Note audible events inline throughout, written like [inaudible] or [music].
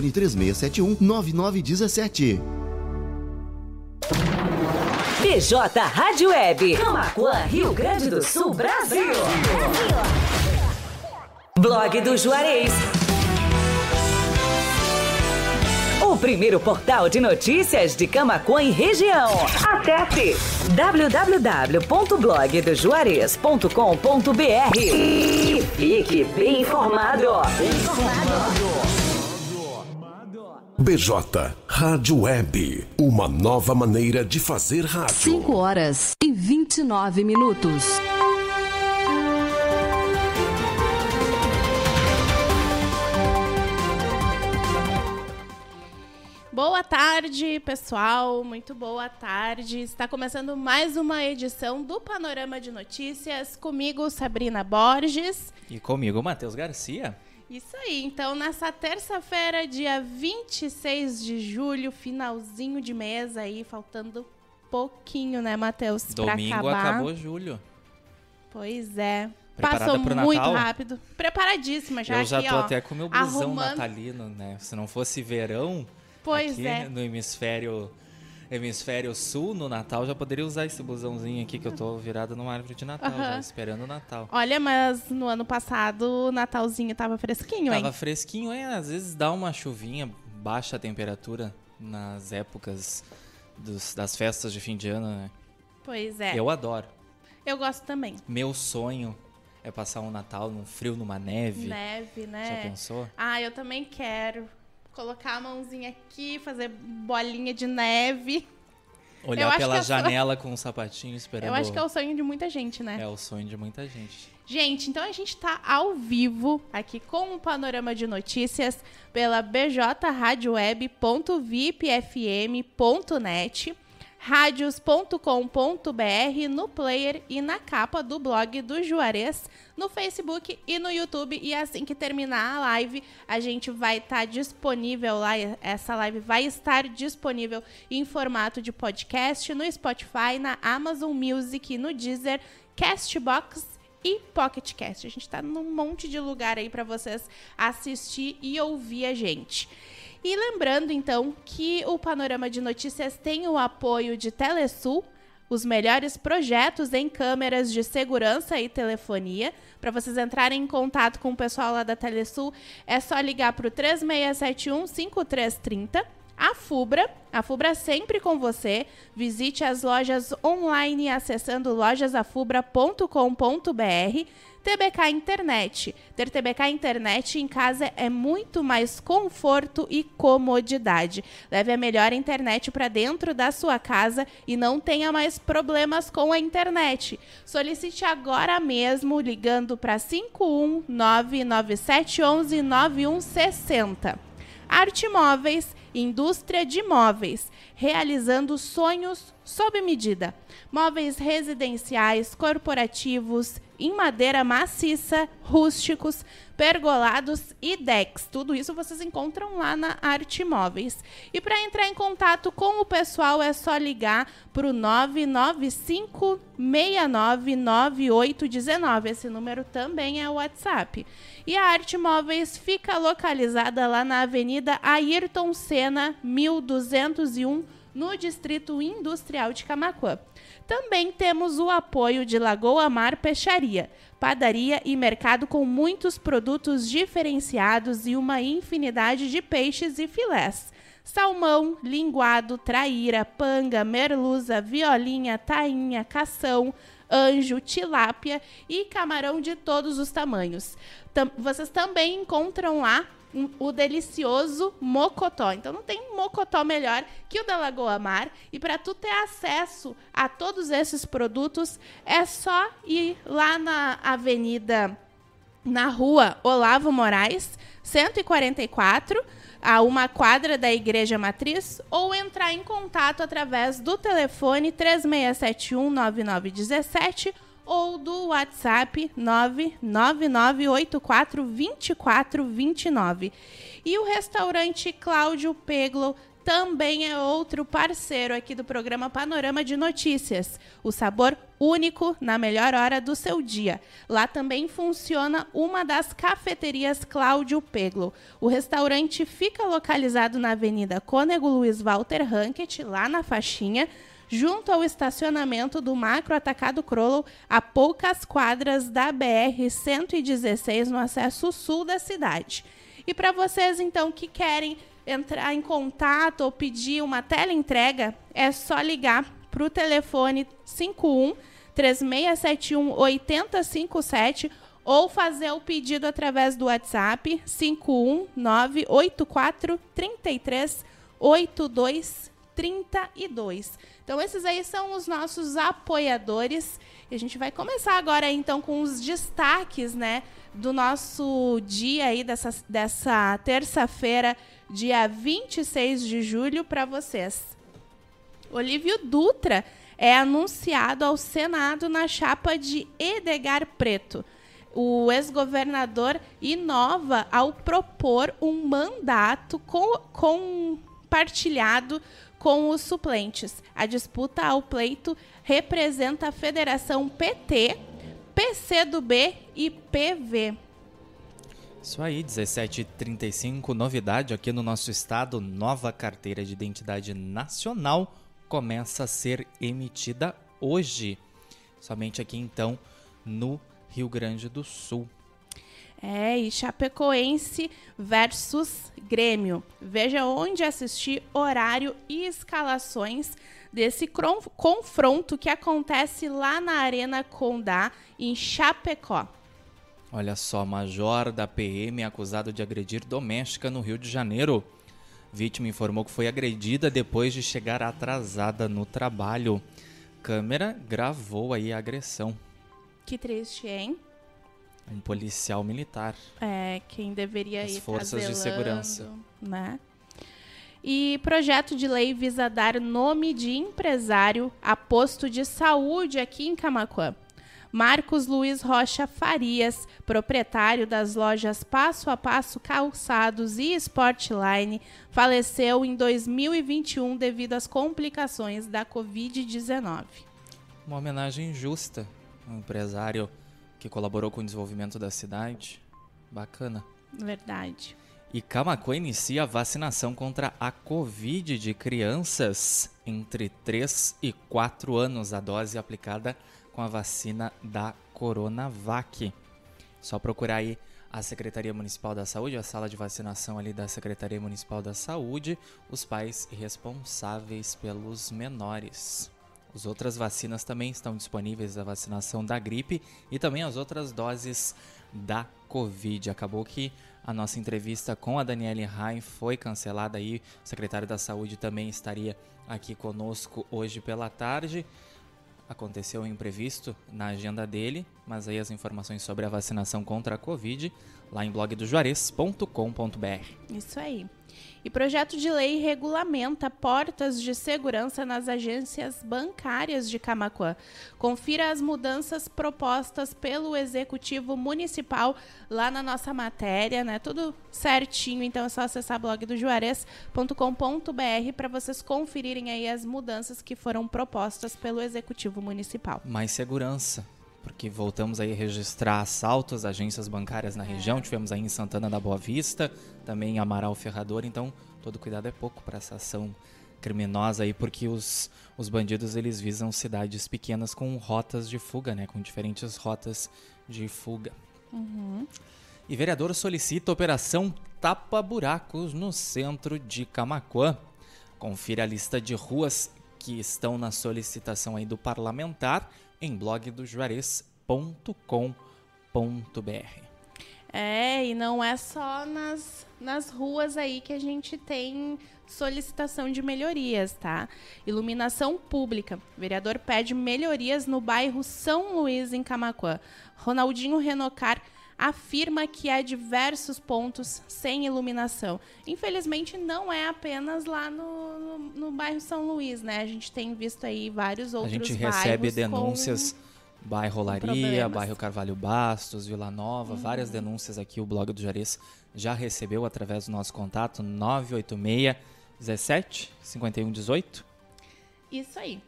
3671 9917. PJ Rádio Web. Camacuã, Rio Grande do Sul, Brasil. Blog do Juarez. O primeiro portal de notícias de Camacuã e região. Acesse www.blogdojuarez.com.br e fique bem informado. BJ Rádio Web. Uma nova maneira de fazer rádio. 5 horas e 29 minutos. Boa tarde, pessoal. Muito boa tarde. Está começando mais uma edição do Panorama de Notícias. Comigo, Sabrina Borges. E comigo, Matheus Garcia. Isso aí. Então, nessa terça-feira, dia 26 de julho, finalzinho de mês aí, faltando pouquinho, né, Matheus? pra Domingo acabar. acabou julho. Pois é. Preparada Passou muito Natal? rápido. Preparadíssima já Eu já aqui, tô ó, até com meu blusão arrumando. natalino, né? Se não fosse verão, Pois aqui é. no hemisfério hemisfério sul, no Natal, já poderia usar esse blusãozinho aqui que eu tô virado numa árvore de Natal, já Aham. esperando o Natal. Olha, mas no ano passado o Natalzinho tava fresquinho, hein? Tava fresquinho, é, às vezes dá uma chuvinha, baixa a temperatura nas épocas dos- das festas de fim de ano, né? Pois é. Eu adoro. Eu gosto também. Meu sonho é passar um Natal num frio, numa neve. Neve, né? Já pensou? Ah, eu também quero. Colocar a mãozinha aqui, fazer bolinha de neve. Olhar pela sou- janela com um sapatinho esperando. Eu acho que é o sonho de muita gente, né? É o sonho de muita gente. Gente, então a gente tá ao vivo aqui com o Panorama de Notícias pela bjradioweb.vipfm.net, radios.com.br no player e na capa do blog do Juarez, no Facebook e no YouTube. E assim que terminar a live, a gente vai estar disponível lá. Essa live vai estar disponível em formato de podcast no Spotify, na Amazon Music, no Deezer, Castbox e Pocket Cast. A gente está num monte de lugar aí para vocês assistir e ouvir a gente. E lembrando então que o Panorama de Notícias tem o apoio de Telesul, os melhores projetos em câmeras de segurança e telefonia. Para vocês entrarem em contato com o pessoal lá da Telesul, é só ligar para o 3671 5330. A Fubra, a Fubra sempre com você. Visite as lojas online acessando lojasafubra.com.br. TBK Internet. Ter TBK Internet em casa é muito mais conforto e comodidade. Leve a melhor internet para dentro da sua casa e não tenha mais problemas com a internet. Solicite agora mesmo ligando para 5199711 9160. Arte Móveis, indústria de móveis, realizando sonhos sob medida. Móveis residenciais, corporativos, em madeira maciça, rústicos, pergolados e decks. Tudo isso vocês encontram lá na Arte Móveis. E para entrar em contato com o pessoal é só ligar para o 995 699819. Esse número também é o WhatsApp. E a Arte Móveis fica localizada lá na Avenida Ayrton Senna, 1201, no Distrito Industrial de Camaquã. Também temos o apoio de Lagoa Mar Peixaria, padaria e mercado com muitos produtos diferenciados e uma infinidade de peixes e filés. Salmão, linguado, traíra, panga, merluza, violinha, tainha, cação, anjo, tilápia e camarão de todos os tamanhos. Tam vocês também encontram lá o delicioso mocotó. Então não tem mocotó melhor que o da Lagoa Mar. E para tu ter acesso a todos esses produtos, é só ir lá na Avenida na Rua Olavo Moraes, 144, a uma quadra da Igreja Matriz, ou entrar em contato através do telefone 3671 9917 ou do WhatsApp 999842429. E o restaurante Cláudio Peglo também é outro parceiro aqui do programa Panorama de Notícias. O sabor único na melhor hora do seu dia. Lá também funciona uma das cafeterias Cláudio Peglo. O restaurante fica localizado na Avenida Cônego Luiz Walter Rankett, lá na faixinha, junto ao estacionamento do Macro Atacado Crollo, a poucas quadras da BR-116, no acesso sul da cidade. E para vocês, então, que querem entrar em contato ou pedir uma teleentrega, é só ligar para o telefone 51 3671 8057 ou fazer o pedido através do WhatsApp 51984 33 82 32. Então esses aí são os nossos apoiadores e a gente vai começar agora então com os destaques, né, do nosso dia aí dessa, dessa terça-feira, dia 26 de julho para vocês. Olívio Dutra é anunciado ao Senado na chapa de Edgar Preto. O ex-governador inova ao propor um mandato com, compartilhado com os suplentes. A disputa ao pleito representa a Federação PT, PCdoB e PV. Isso aí, 17h35, novidade aqui no nosso estado, nova carteira de identidade nacional começa a ser emitida hoje. Somente aqui então no Rio Grande do Sul. É, e Chapecoense versus Grêmio. Veja onde assistir, horário e escalações desse confronto que acontece lá na Arena Condá, em Chapecó. Olha só, major da PM acusado de agredir doméstica no Rio de Janeiro. Vítima informou que foi agredida depois de chegar atrasada no trabalho. Câmera gravou aí a agressão. Que triste, hein? Um policial militar. É, quem deveria As ir forças de segurança. Né? E projeto de lei visa dar nome de empresário a posto de saúde aqui em Camacuã. Marcos Luiz Rocha Farias, proprietário das lojas Passo a Passo Calçados e Sportline, faleceu em 2021 devido às complicações da Covid-19. Uma homenagem justa. Um empresário que colaborou com o desenvolvimento da cidade. Bacana. Verdade. E Camacuã inicia a vacinação contra a Covid de crianças entre 3 e 4 anos, a dose aplicada com a vacina da Coronavac. Só procurar aí a Secretaria Municipal da Saúde, a sala de vacinação ali da Secretaria Municipal da Saúde, os pais responsáveis pelos menores. As outras vacinas também estão disponíveis, a vacinação da gripe e também as outras doses da Covid. Acabou que a nossa entrevista com a Daniele Rain foi cancelada aí. O secretário da Saúde também estaria aqui conosco hoje pela tarde. Aconteceu um imprevisto na agenda dele, mas aí as informações sobre a vacinação contra a Covid lá em blogdojuarez.com.br. Isso aí. E projeto de lei regulamenta portas de segurança nas agências bancárias de Camaquã. Confira as mudanças propostas pelo Executivo Municipal lá na nossa matéria, né? Tudo certinho, então é só acessar blogdojuarez.com.br para vocês conferirem aí as mudanças que foram propostas pelo Executivo Municipal. Mais segurança porque voltamos aí a registrar assaltos às agências bancárias na região. Tivemos aí em Santana da Boa Vista, também em Amaral Ferrador. Então, todo cuidado é pouco para essa ação criminosa aí, porque os, os bandidos eles visam cidades pequenas com rotas de fuga, né? Com diferentes rotas de fuga. Uhum. E vereador solicita operação tapa-buracos no centro de Camacuã. Confira a lista de ruas que estão na solicitação aí do parlamentar em blogdojuarez.com.br. É, e não é só nas, nas ruas aí que a gente tem solicitação de melhorias, tá? Iluminação pública. O vereador pede melhorias no bairro São Luís, em Camaquã. Ronaldinho Renocar afirma que há diversos pontos sem iluminação. Infelizmente, não é apenas lá no, no, no bairro São Luís, né? A gente tem visto aí vários outros A gente recebe bairros denúncias. com- Bairro Olaria, problemas. bairro Carvalho Bastos, Vila Nova, várias denúncias aqui. O blog do Juarez já recebeu através do nosso contato 986 17 51 18. Isso aí.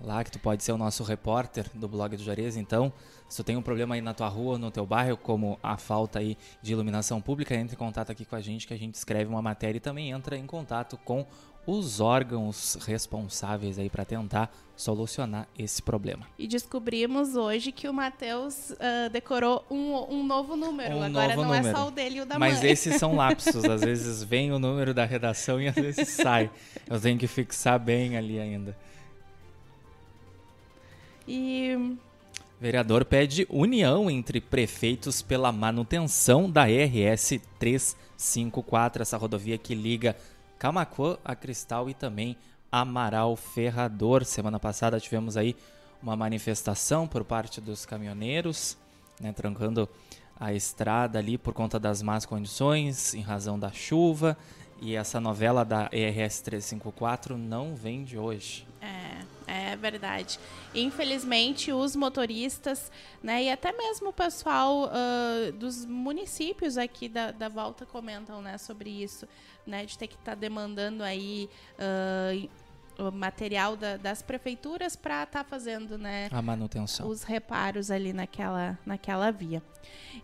Lá que tu pode ser o nosso repórter do blog do Juarez. Então, se tu tem um problema aí na tua rua, no teu bairro, como a falta aí de iluminação pública, entre em contato aqui com a gente que a gente escreve uma matéria e também entra em contato com os órgãos responsáveis aí para tentar solucionar esse problema. E descobrimos hoje que o Matheus ah, decorou um, um novo número. Um Agora novo não é número. só o dele e o da Mas mãe. esses são [laughs] lapsos, às vezes vem o número da redação e às vezes sai. Eu tenho que fixar bem ali ainda. E Vereador pede união entre prefeitos pela manutenção da RS 354, essa rodovia que liga Camaquã a Cristal e também Amaral Ferrador. Semana passada tivemos aí uma manifestação por parte dos caminhoneiros, né, trancando a estrada ali por conta das más condições, em razão da chuva. E essa novela da ERS 354 não vem de hoje. É, é verdade. Infelizmente, os motoristas, né, e até mesmo o pessoal ah, dos municípios aqui da, da volta comentam, né, sobre isso, né, de ter que estar demandando aí e- o material da- das prefeituras para estar fazendo, né, A manutenção. os reparos ali naquela, naquela via.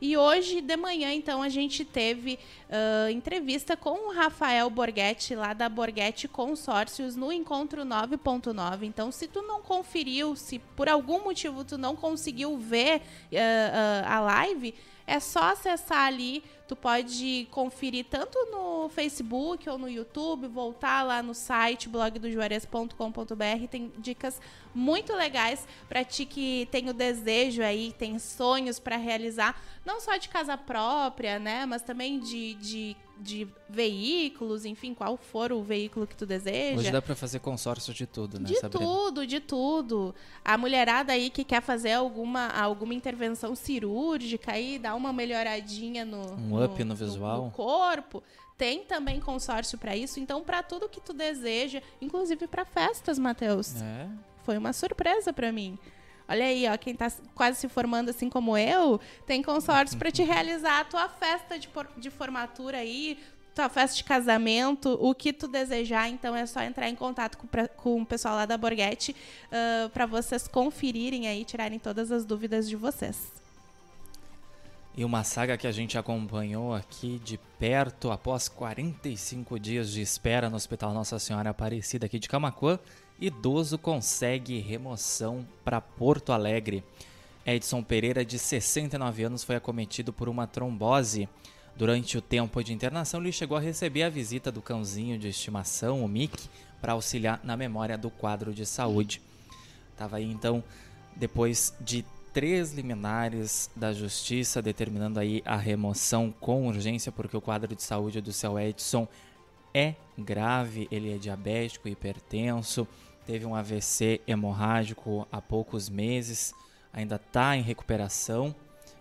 E hoje de manhã, então, a gente teve ah, entrevista com o Rafael Borghetti, lá da Borghetti Consórcios, no Encontro 9.9. Então, se tu não conferiu, se por algum motivo tu não conseguiu ver ah, ah, a live, é só acessar ali. Tu pode conferir tanto no Facebook ou no YouTube, voltar lá no site blogdojuarez.com.br. Tem dicas muito legais para ti que tem o desejo aí, tem sonhos para realizar, não só de casa própria, né, mas também de, de, de veículos, enfim, qual for o veículo que tu deseja. Hoje dá pra fazer consórcio de tudo, né, De Sabrina? tudo, de tudo. A mulherada aí que quer fazer alguma, alguma intervenção cirúrgica aí, dar uma melhoradinha no, Um up no visual. no corpo, tem também consórcio para isso. Então, para tudo que tu deseja, inclusive para festas, Matheus. É. Foi uma surpresa para mim. Olha aí, ó, quem tá quase se formando assim como eu, tem consórcio para te realizar a tua festa de, de formatura aí, tua festa de casamento, o que tu desejar. Então é só entrar em contato com, o pra- com o pessoal lá da Borghetti para vocês conferirem aí, tirarem todas as dúvidas de vocês. E uma saga que a gente acompanhou aqui de perto após 45 dias de espera no Hospital Nossa Senhora Aparecida aqui de Camaquã, idoso consegue remoção para Porto Alegre. Edson Pereira, de 69 anos, foi acometido por uma trombose. Durante o tempo de internação, ele chegou a receber a visita do cãozinho de estimação, o Mick, para auxiliar na memória do quadro de saúde. Tava aí então, depois de três liminares da justiça determinando aí a remoção com urgência, porque o quadro de saúde do seu Edson é grave, ele é diabético, hipertenso, teve um AVC hemorrágico há poucos meses, ainda está em recuperação.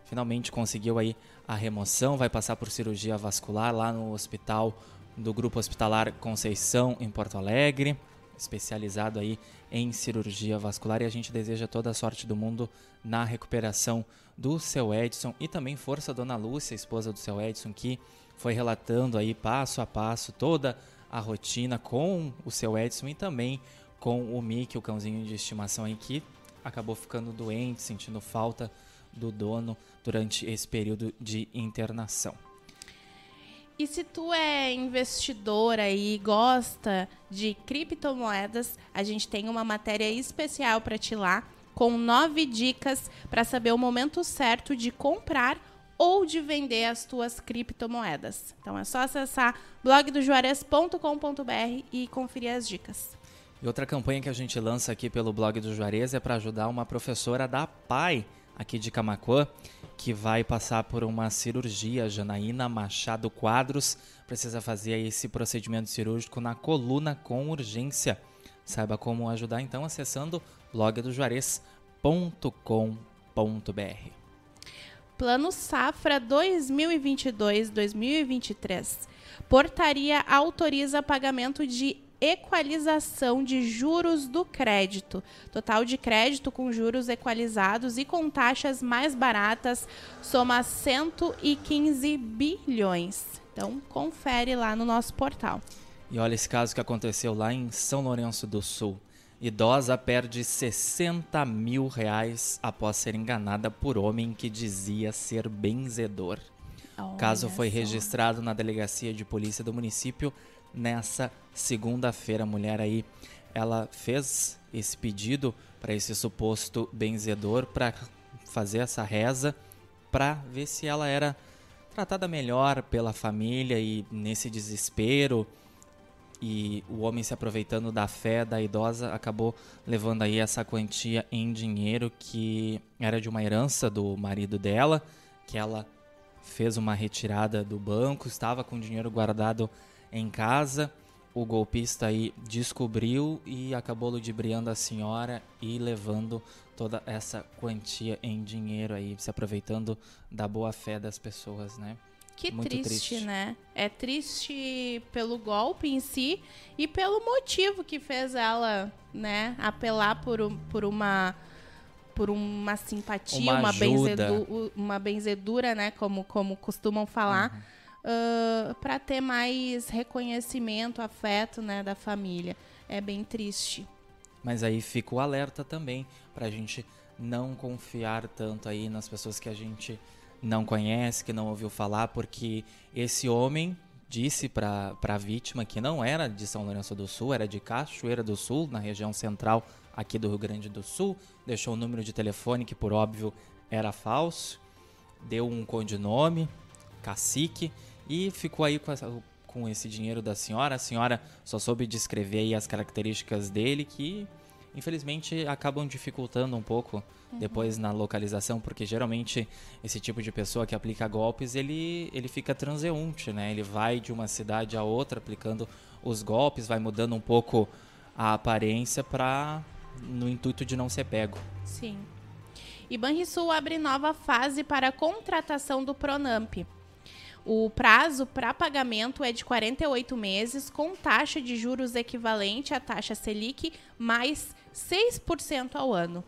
Finalmente conseguiu aí a remoção, vai passar por cirurgia vascular lá no hospital do Grupo Hospitalar Conceição em Porto Alegre, especializado aí em cirurgia vascular e a gente deseja toda a sorte do mundo na recuperação do seu Edson e também força dona Lúcia, esposa do seu Edson, que foi relatando aí passo a passo toda a rotina com o seu Edson e também com o Mickey, o cãozinho de estimação aí que acabou ficando doente, sentindo falta do dono durante esse período de internação. E se tu é investidor aí e gosta de criptomoedas, a gente tem uma matéria especial para ti lá, com nove dicas para saber o momento certo de comprar ou de vender as tuas criptomoedas. Então é só acessar blogdojuarez.com.br e conferir as dicas. E outra campanha que a gente lança aqui pelo blog do Juarez é para ajudar uma professora da PAI aqui de Camacuã, que vai passar por uma cirurgia. Janaína Machado Quadros precisa fazer esse procedimento cirúrgico na coluna com urgência. Saiba como ajudar então acessando blogdojuarez.com.br. Plano Safra 2022-2023. Portaria autoriza pagamento de equalização de juros do crédito. Total de crédito com juros equalizados e com taxas mais baratas soma 115 bilhões. Então, confere lá no nosso portal. E olha esse caso que aconteceu lá em São Lourenço do Sul. Idosa perde 60 mil reais após ser enganada por homem que dizia ser benzedor. O caso foi registrado na delegacia de polícia do município nessa segunda-feira. A mulher aí, ela fez esse pedido para esse suposto benzedor para fazer essa reza para ver se ela era tratada melhor pela família e nesse desespero e o homem se aproveitando da fé da idosa acabou levando aí essa quantia em dinheiro que era de uma herança do marido dela, que ela fez uma retirada do banco, estava com dinheiro guardado em casa. O golpista aí descobriu e acabou ludibriando a senhora e levando toda essa quantia em dinheiro aí, se aproveitando da boa fé das pessoas, né? Que triste, triste, né? É triste pelo golpe em si e pelo motivo que fez ela, né, apelar por, por uma por uma simpatia, uma, uma, benzedu, uma benzedura, né, como, como costumam falar. Uhum uh, para ter mais reconhecimento, afeto né, da família. É bem triste. Mas aí fica o alerta também para a gente não confiar tanto aí nas pessoas que a gente não conhece, que não ouviu falar, porque esse homem disse para a vítima que não era de São Lourenço do Sul, era de Cachoeira do Sul, na região central aqui do Rio Grande do Sul. Deixou o um número de telefone que, por óbvio, era falso. Deu um codinome, cacique, e ficou aí com, essa, com esse dinheiro da senhora. A senhora só soube descrever aí as características dele que infelizmente acabam dificultando um pouco uhum. depois na localização, porque geralmente esse tipo de pessoa que aplica golpes, ele, ele fica transeunte, né? Ele vai de uma cidade a outra aplicando os golpes, vai mudando um pouco a aparência para no intuito de não ser pego. Sim. E Banrisul abre nova fase para a contratação do Pronamp. O prazo para pagamento é de 48 meses, com taxa de juros equivalente à taxa Selic mais 6% ao ano.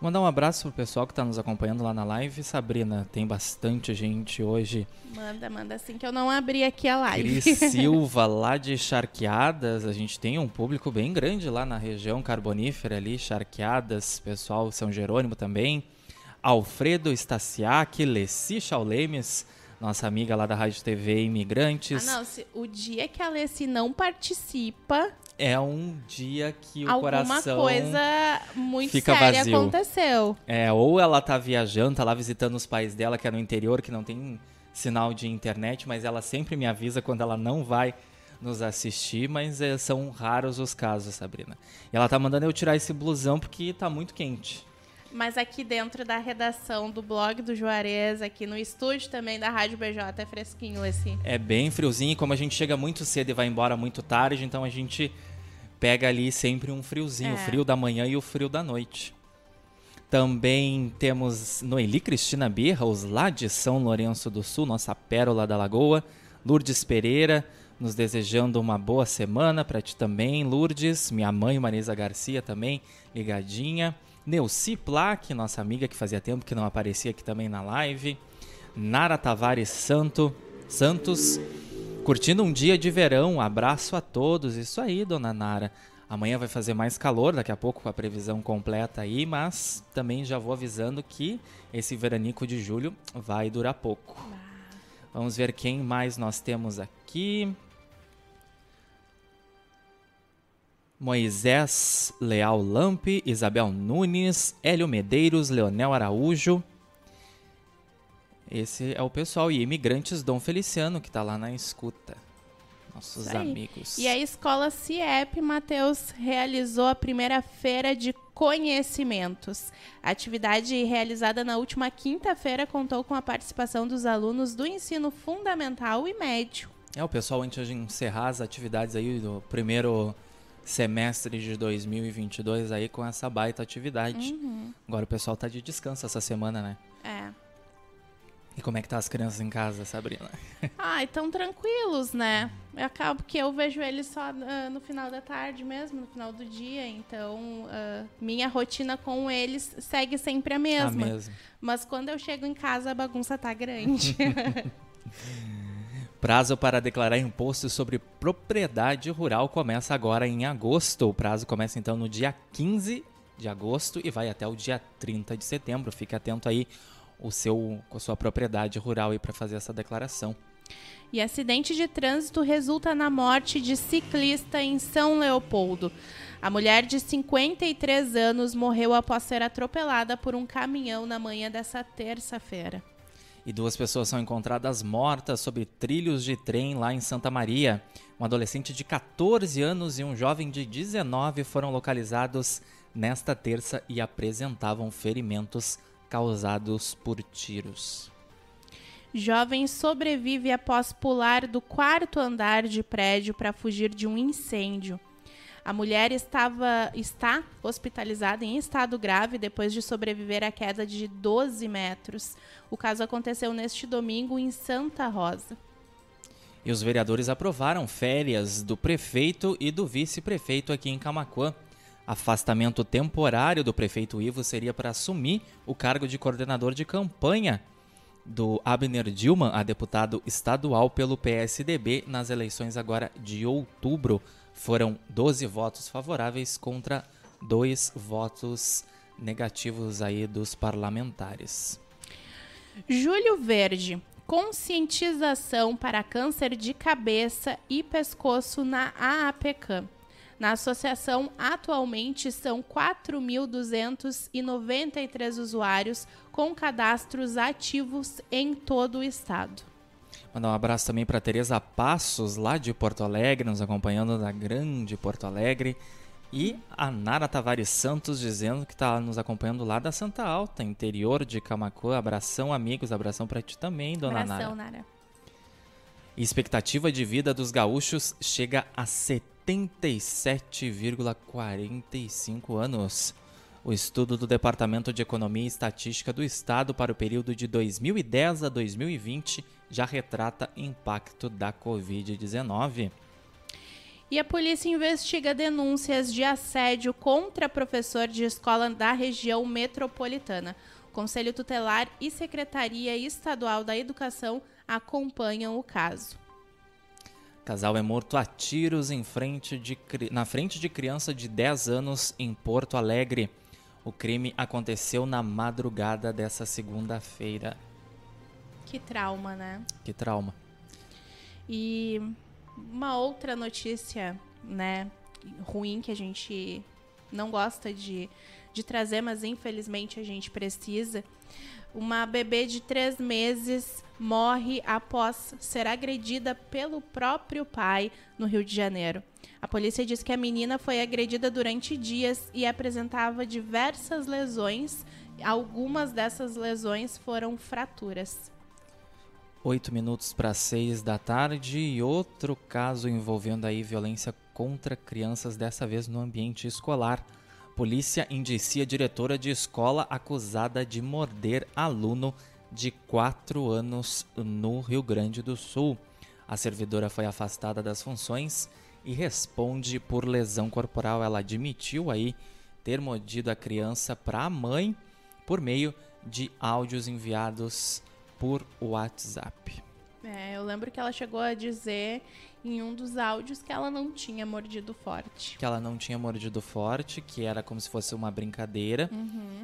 Mandar um abraço pro pessoal que está nos acompanhando lá na live. Sabrina, tem bastante gente hoje. Manda, manda assim que eu não abri aqui a live. Cris Silva, lá de Charqueadas. A gente tem um público bem grande lá na região carbonífera ali, Charqueadas, pessoal São Jerônimo também. Alfredo Stasiak, Leci Chaulemes, nossa amiga lá da Rádio TV Imigrantes. Ah, não, se, o dia que a Alessi não participa. É um dia que o alguma coração. Alguma coisa muito fica séria vazio. aconteceu. É, ou ela tá viajando, tá lá visitando os pais dela, que é no interior, que não tem sinal de internet, mas ela sempre me avisa quando ela não vai nos assistir, mas é, são raros os casos, Sabrina. E ela tá mandando eu tirar esse blusão porque tá muito quente. Mas aqui dentro da redação do blog do Juarez, aqui no estúdio também da Rádio BJ, é fresquinho esse. É bem friozinho, como a gente chega muito cedo e vai embora muito tarde, então a gente pega ali sempre um friozinho, é. o frio da manhã e o frio da noite. Também temos Noeli Cristina Birros, lá de São Lourenço do Sul, nossa pérola da Lagoa. Lourdes Pereira, nos desejando uma boa semana para ti também, Lourdes. Minha mãe, Marisa Garcia, também ligadinha. Neuci Plaque, nossa amiga que fazia tempo que não aparecia aqui também na live. Nara Tavares Santo, Santos, curtindo um dia de verão. abraço a todos. Isso aí, dona Nara. Amanhã vai fazer mais calor, daqui a pouco com a previsão completa aí, mas também já vou avisando que esse veranico de julho vai durar pouco. Vamos ver quem mais nós temos aqui. Moisés Leal Lampe, Isabel Nunes, Hélio Medeiros, Leonel Araújo. Esse é o pessoal. E Imigrantes Dom Feliciano, que está lá na escuta. Nossos amigos. E a escola CIEP, Matheus, realizou a primeira feira de conhecimentos. A atividade realizada na última quinta-feira contou com a participação dos alunos do ensino fundamental e médio. É, o pessoal, antes de encerrar as atividades aí do primeiro semestre de 2022 aí com essa baita atividade. Uhum. Agora o pessoal tá de descanso essa semana, né? É. E como é que tá as crianças em casa, Sabrina? Ai, [laughs] tão tranquilos, né? Eu acabo que eu vejo eles só ah, no final da tarde mesmo, no final do dia. Então, ah, minha rotina com eles segue sempre a mesma. A mesma. Mas quando eu chego em casa, a bagunça tá grande. [laughs] Prazo para declarar imposto sobre propriedade rural começa agora em agosto. O prazo começa então no dia 15 de agosto e vai até o dia 30 de setembro. Fique atento aí o seu, com a sua propriedade rural para fazer essa declaração. E acidente de trânsito resulta na morte de ciclista em São Leopoldo. A mulher de 53 anos morreu após ser atropelada por um caminhão na manhã dessa terça-feira. E duas pessoas são encontradas mortas sobre trilhos de trem lá em Santa Maria. Um adolescente de 14 anos e um jovem de 19 foram localizados nesta terça e apresentavam ferimentos causados por tiros. Jovem sobrevive após pular do quarto andar de prédio para fugir de um incêndio. A mulher estava está hospitalizada em estado grave depois de sobreviver à queda de 12 metros. O caso aconteceu neste domingo em Santa Rosa. E os vereadores aprovaram férias do prefeito e do vice-prefeito aqui em Camaquã. Afastamento temporário do prefeito Ivo seria para assumir o cargo de coordenador de campanha do Abner Dilma a deputado estadual pelo PSDB nas eleições agora de outubro. Foram 12 votos favoráveis contra dois votos negativos aí dos parlamentares. Julho Verde. Conscientização para câncer de cabeça e pescoço na AAPCAM. Na associação, atualmente são 4.293 usuários com cadastros ativos em todo o estado. Mandar um abraço também para Tereza Passos, lá de Porto Alegre, nos acompanhando da grande Porto Alegre. E a Nara Tavares Santos dizendo que está nos acompanhando lá da Santa Alta, interior de Camacuã. Abração, amigos. Abração para ti também, dona Abração, Nara. Nara. Expectativa de vida dos gaúchos chega a 77,45 anos. O estudo do Departamento de Economia e Estatística do Estado para o período de 2010 a 2020 já retrata impacto da Covid-19. E a polícia investiga denúncias de assédio contra professor de escola da região metropolitana. O Conselho Tutelar e Secretaria Estadual da Educação acompanham o caso. Casal é morto a tiros em frente de, na frente de criança de 10 anos em Porto Alegre. O crime aconteceu na madrugada dessa segunda-feira. Que trauma, né? Que trauma. E uma outra notícia, né, ruim que a gente não gosta de, de trazer, mas infelizmente a gente precisa. Uma bebê de três meses morre após ser agredida pelo próprio pai no Rio de Janeiro. A polícia diz que a menina foi agredida durante dias e apresentava diversas lesões. Algumas dessas lesões foram fraturas. Oito minutos para seis da tarde e outro caso envolvendo aí violência contra crianças, dessa vez no ambiente escolar. Polícia indicia diretora de escola acusada de morder aluno de 4 anos no Rio Grande do Sul. A servidora foi afastada das funções e responde por lesão corporal. Ela admitiu aí ter mordido a criança para a mãe por meio de áudios enviados por WhatsApp. É, eu lembro que ela chegou a dizer em um dos áudios que ela não tinha mordido forte. Que ela não tinha mordido forte, que era como se fosse uma brincadeira,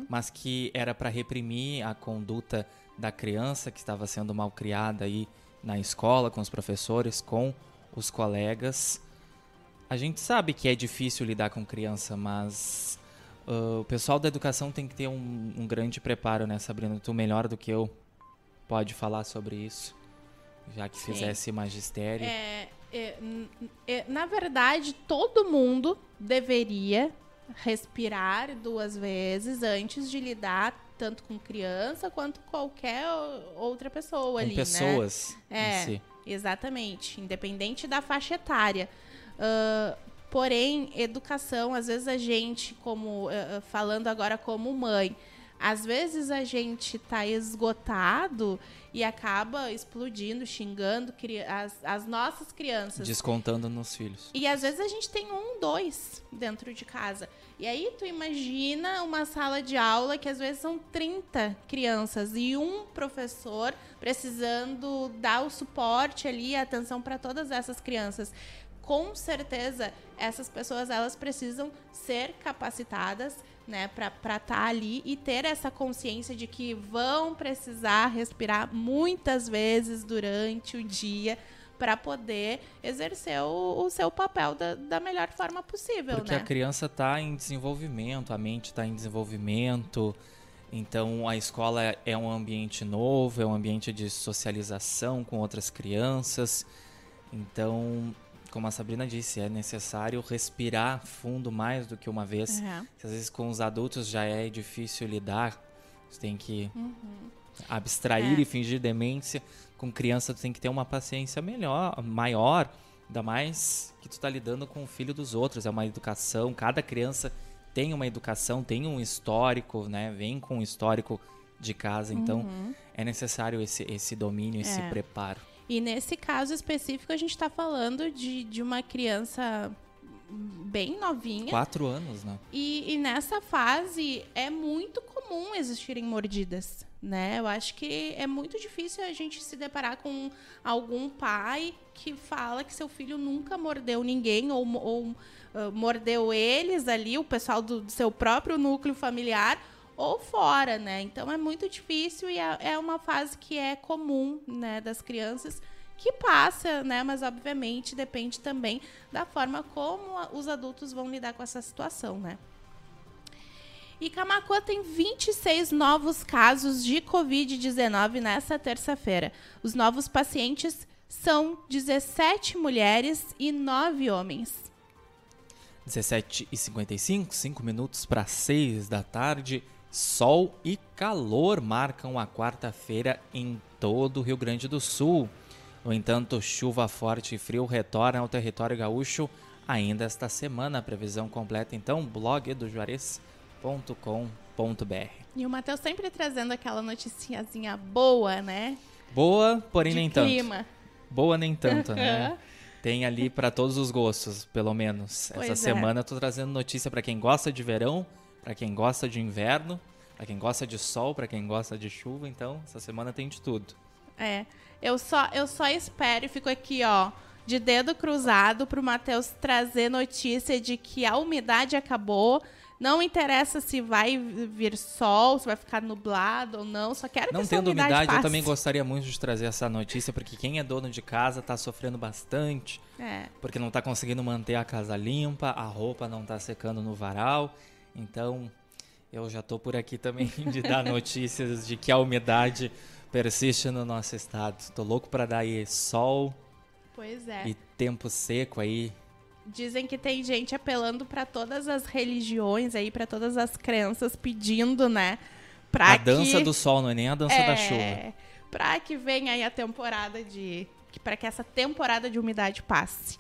mas que era para reprimir a conduta da criança que estava sendo mal criada aí na escola, com os professores, com os colegas. A gente sabe que é difícil lidar com criança, mas uh, o pessoal da educação tem que ter um, um grande preparo, né, Sabrina? Tu melhor do que eu pode falar sobre isso, já que Sim. fizesse magistério. É, É, é, na verdade, todo mundo deveria respirar duas vezes antes de lidar tanto com criança quanto qualquer outra pessoa Com ali, né? pessoas É, em si. exatamente. Independente da faixa etária. Ah, porém, educação, às vezes a gente, como ah, falando agora como mãe, às vezes a gente tá esgotado e acaba explodindo, xingando as, as nossas crianças. Descontando nos filhos. E às vezes a gente tem um, dois dentro de casa. E aí tu imagina uma sala de aula que às vezes são 30 crianças e um professor precisando dar o suporte ali, a atenção para todas essas crianças. Com certeza, essas pessoas elas precisam ser capacitadas, né, para estar ali e ter essa consciência de que vão precisar respirar muitas vezes durante o dia para poder exercer o, o seu papel da, da melhor forma possível, Porque né? a criança está em desenvolvimento, a mente está em desenvolvimento. Então a escola é um ambiente novo, é um ambiente de socialização com outras crianças. Então, como a Sabrina disse, é necessário respirar fundo mais do que uma vez. Se às vezes com os adultos já é difícil lidar, você tem que abstrair É. e fingir demência. Com criança tu tem que ter uma paciência melhor, maior, ainda mais que tu tá lidando com o filho dos outros, é uma educação, cada criança tem uma educação, tem um histórico, né? Vem com um histórico de casa, então é necessário esse, esse domínio, esse É. preparo. E nesse caso específico, a gente está falando de, de uma criança bem novinha. Quatro anos, né? E, e nessa fase é muito comum existirem mordidas, né? Eu acho que é muito difícil a gente se deparar com algum pai que fala que seu filho nunca mordeu ninguém ou, ou, ah, mordeu eles ali, o pessoal do, do seu próprio núcleo familiar ou fora, né? Então é muito difícil e é, é uma fase que é comum, né, das crianças que passa, né? Mas obviamente depende também da forma como os adultos vão lidar com essa situação, né? E Camacuã tem 26 novos casos de Covid-19 nessa terça-feira. Os novos pacientes são 17 mulheres e 9 homens. 17 e 55, 5 minutos para 6 da tarde. Sol e calor marcam a quarta-feira em todo o Rio Grande do Sul. No entanto, chuva forte e frio retornam ao território gaúcho ainda esta semana. A previsão completa, então, blogdojuarez.com.br. E o Matheus sempre trazendo aquela noticiazinha boa, né? Boa, porém de nem tanto. clima. Boa nem tanto, né? Tem ali para todos os gostos, pelo menos. Pois Essa é. semana eu tô trazendo notícia para quem gosta de verão, para quem gosta de inverno, para quem gosta de sol, para quem gosta de chuva, então essa semana tem de tudo. É. Eu só, eu só espero e fico aqui, ó, de dedo cruzado pro Matheus trazer notícia de que a umidade acabou. Não interessa se vai vir sol, se vai ficar nublado ou não. Só quero que Não essa tendo umidade, umidade, eu passe. também gostaria muito de trazer essa notícia, porque quem é dono de casa tá sofrendo bastante, É. porque não tá conseguindo manter a casa limpa, a roupa não tá secando no varal. Então, eu já tô por aqui também [laughs] de dar notícias de que a umidade persiste no nosso estado. Tô louco para dar aí sol Pois é. e tempo seco aí. Dizem que tem gente apelando pra todas as religiões aí, pra todas as crenças, pedindo, né? Pra a dança que... do sol, não é nem a dança da chuva. É, Pra que venha aí a temporada de. Pra que essa temporada de umidade passe.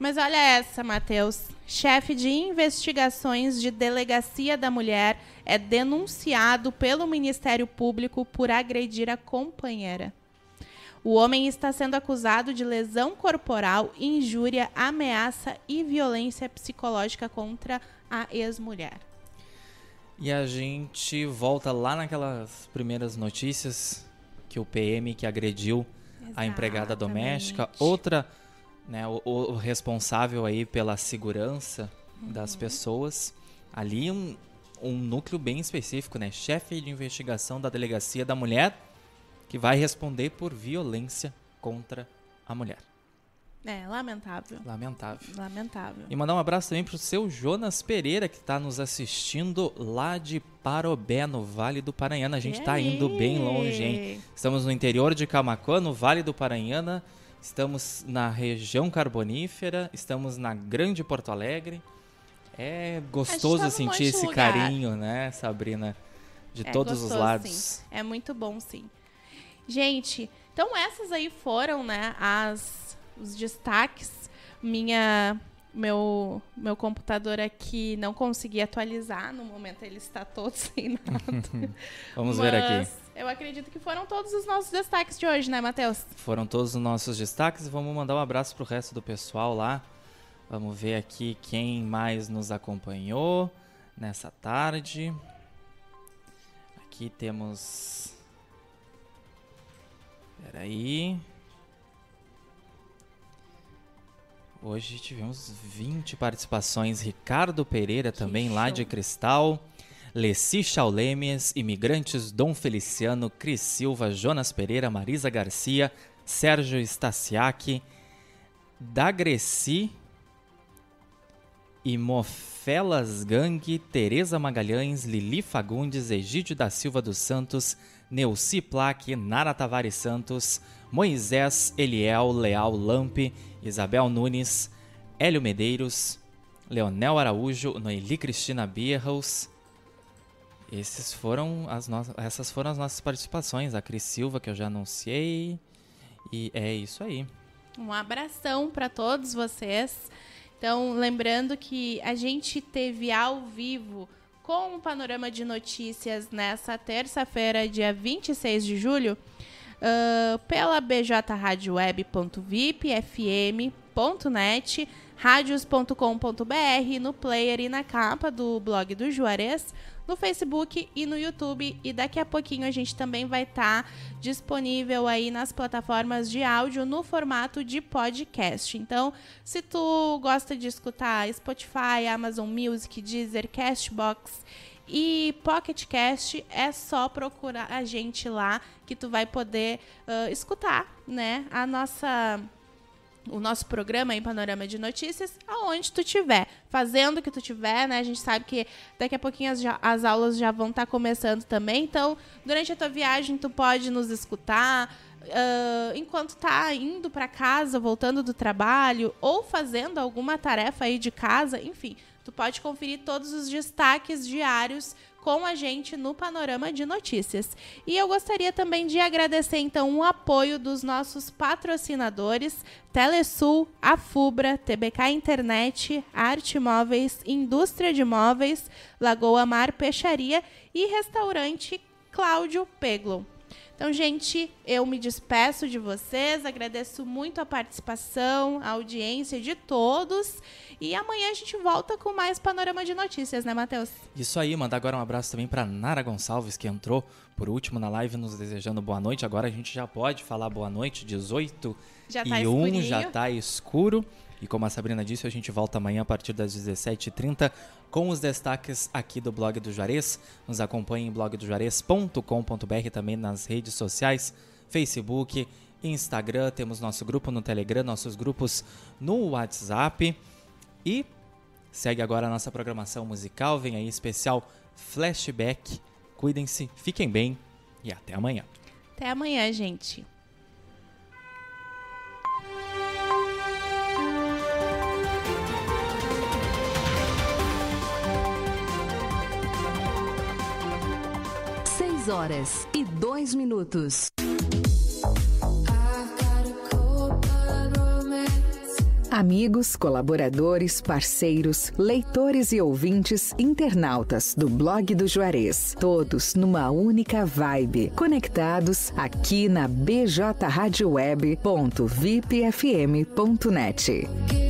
Mas olha essa, Matheus. Chefe de investigações de Delegacia da Mulher é denunciado pelo Ministério Público por agredir a companheira. O homem está sendo acusado de lesão corporal, injúria, ameaça e violência psicológica contra a ex-mulher. E a gente volta lá naquelas primeiras notícias que o PM que agrediu a empregada doméstica, Exatamente. outra, né, o, o responsável aí pela segurança Uhum. das pessoas, ali um, um núcleo bem específico, né, chefe de investigação da delegacia da mulher, que vai responder por violência contra a mulher. É, lamentável. Lamentável. Lamentável. E mandar um abraço também pro seu Jonas Pereira, que está nos assistindo lá de Parobé, no Vale do Paranhana. A gente E tá indo bem aí? longe, hein? Estamos no interior de Camacuã, no Vale do Paranhana. Estamos na região carbonífera, estamos na Grande Porto Alegre. É gostoso tá sentir esse lugar. carinho, né, Sabrina? De É todos os gostoso, lados. sim. É muito bom, sim. Gente, então essas aí foram, né, as os destaques. Minha meu meu computador aqui não consegui atualizar, no momento ele está todo [laughs] sem nada. Vamos ver aqui. Eu acredito que foram todos os nossos destaques de hoje, né, Matheus? Foram todos os nossos destaques. Vamos mandar um abraço pro resto do pessoal lá. Vamos ver aqui quem mais nos acompanhou nessa tarde. Aqui temos. Peraí. Hoje tivemos 20 participações. Ricardo Pereira também lá de Cristal. Leci Chaulemes, Imigrantes Dom Feliciano, Cris Silva, Jonas Pereira, Marisa Garcia, Sérgio Stasiak, Dagreci e Mofelas Gang, Tereza Magalhães, Lili Fagundes, Egídio da Silva dos Santos, Neuci Plaque, Nara Tavares Santos, Moisés Eliel Leal Lampe, Isabel Nunes, Hélio Medeiros, Leonel Araújo, Noeli Cristina Bierhaus. Esses foram as no... Essas foram as nossas participações. A Cris Silva, que eu já anunciei. E é isso aí. Um abração para todos vocês. Então, lembrando que a gente teve ao vivo com o panorama de notícias nessa terça-feira, dia 26 de julho, ah, pela bjradioweb.vipfm.net, radios.com.br, no player e na capa do blog do Juarez, no Facebook e no YouTube. E daqui a pouquinho a gente também vai estar disponível aí nas plataformas de áudio no formato de podcast. Então, se tu gosta de escutar Spotify, Amazon Music, Deezer, Castbox e Pocket Cast, é só procurar a gente lá que tu vai poder ah, escutar, né, a nossa o nosso programa em Panorama de Notícias, aonde tu tiver, fazendo o que tu tiver, né? A gente sabe que daqui a pouquinho as, as aulas já vão estar começando também, então durante a tua viagem tu pode nos escutar, ah, enquanto tá indo para casa, voltando do trabalho ou fazendo alguma tarefa aí de casa, enfim, tu pode conferir todos os destaques diários com a gente no Panorama de Notícias. E eu gostaria também de agradecer então o apoio dos nossos patrocinadores, Telesul, Afubra, TBK Internet, Arte Móveis, Indústria de Móveis, Lagoa Mar Peixaria e Restaurante Cláudio Peglo. Então, gente, eu me despeço de vocês, agradeço muito a participação, a audiência de todos. E amanhã a gente volta com mais panorama de notícias, né, Matheus? Isso aí, mandar agora um abraço também para Nara Gonçalves, que entrou por último na live nos desejando boa noite. Agora a gente já pode falar boa noite, 18 Já tá e 1 escurinho. já tá escuro. E como a Sabrina disse, a gente volta amanhã a partir das 17h30 com os destaques aqui do blog do Juarez. Nos acompanhe em blogdojuarez.com.br também nas redes sociais, Facebook, Instagram, temos nosso grupo no Telegram, nossos grupos no WhatsApp. E segue agora a nossa programação musical, vem aí especial Flashback. Cuidem-se, fiquem bem e até amanhã. Até amanhã, gente. Seis horas e dois minutos. Amigos, colaboradores, parceiros, leitores e ouvintes, internautas do blog do Juarez, todos numa única vibe, conectados aqui na bjradioweb.vipfm.net.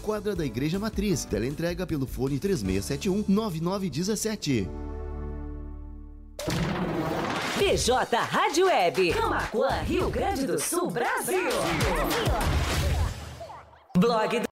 quadra da Igreja Matriz. Teleentrega pelo fone 3671 9917. PJ Rádio Web. Camacuã, Rio Grande do Sul, Brasil. Blog do